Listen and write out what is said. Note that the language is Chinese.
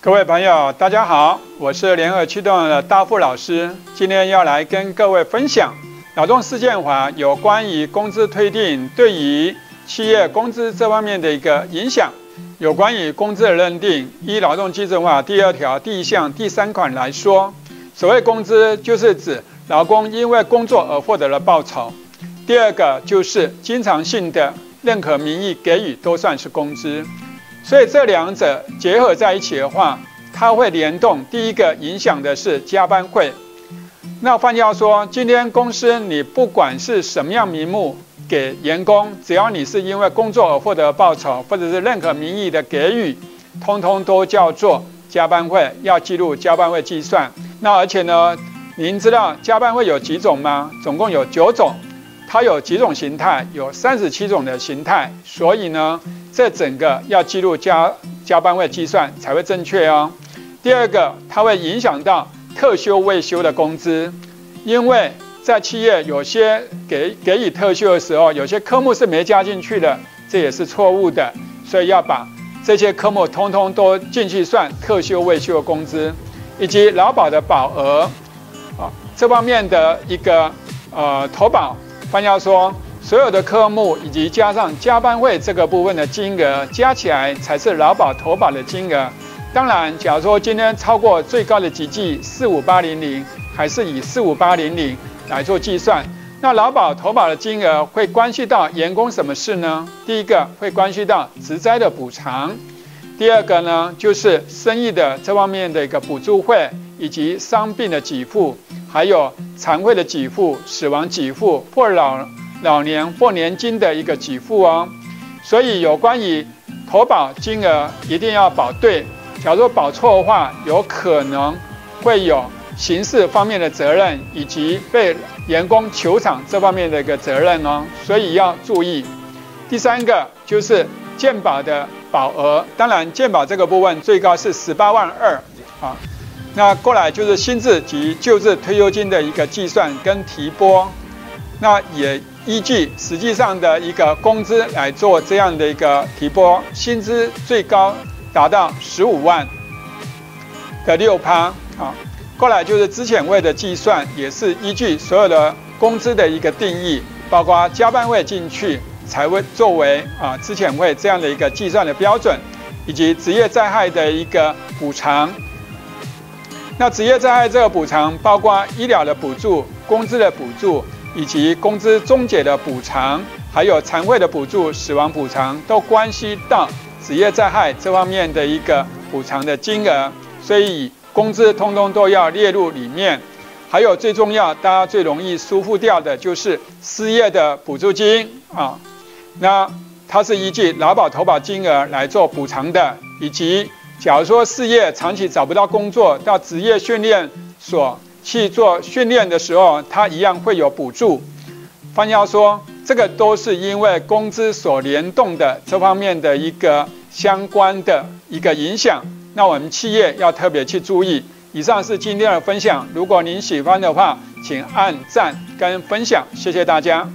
各位朋友，大家好，我是联合驱动的大富老师，今天要来跟各位分享劳动事件法有关于工资推定对于企业工资这方面的一个影响。有关于工资的认定，依劳动基准法第二条第一项第三款来说，所谓工资就是指劳工因为工作而获得了报酬。第二个就是经常性的任何名义给予都算是工资。所以这两者结合在一起的话，它会联动。第一个影响的是加班费。那换句话说，今天公司你不管是什么样名目给员工，只要你是因为工作而获得报酬，或者是任何名义的给予，通通都叫做加班费，要记录加班费计算。那而且呢，您知道加班费有几种吗？总共有九种，它有几种形态？有三十七种的形态。所以呢。这整个要记录加加班费计算才会正确哦。第二个，它会影响到特休未休的工资，因为在企业有些给给予特休的时候，有些科目是没加进去的，这也是错误的，所以要把这些科目通通都进去算特休未休的工资，以及劳保的保额啊这方面的一个呃投保，换句话说。所有的科目以及加上加班费这个部分的金额加起来才是劳保投保的金额。当然，假如说今天超过最高的级距四五八零零，还是以四五八零零来做计算，那劳保投保的金额会关系到员工什么事呢？第一个会关系到职灾的补偿，第二个呢就是生意的这方面的一个补助费，以及伤病的给付，还有残废的给付、死亡给付或老。老年或年金的一个给付哦，所以有关于投保金额一定要保对，假如保错的话，有可能会有刑事方面的责任，以及被员工求偿这方面的一个责任哦，所以要注意。第三个就是健保的保额，当然健保这个部分最高是十八万二啊，那过来就是新制及旧制退休金的一个计算跟提拨，那也。依据实际上的一个工资来做这样的一个提拨，薪资最高达到十五万的六趴啊。过来就是资遣费的计算，也是依据所有的工资的一个定义，包括加班费进去才会作为啊资遣费这样的一个计算的标准，以及职业灾害的一个补偿。那职业灾害这个补偿包括医疗的补助、工资的补助。以及工资终结的补偿，还有残废的补助、死亡补偿，都关系到职业灾害这方面的一个补偿的金额，所以工资通通都要列入里面。还有最重要，大家最容易疏忽掉的就是失业的补助金啊，那它是依据劳保投保金额来做补偿的，以及假如说事业长期找不到工作，到职业训练所。去做训练的时候，他一样会有补助。换句话说，这个都是因为工资所联动的这方面的一个相关的一个影响。那我们企业要特别去注意。以上是今天的分享，如果您喜欢的话，请按赞跟分享，谢谢大家。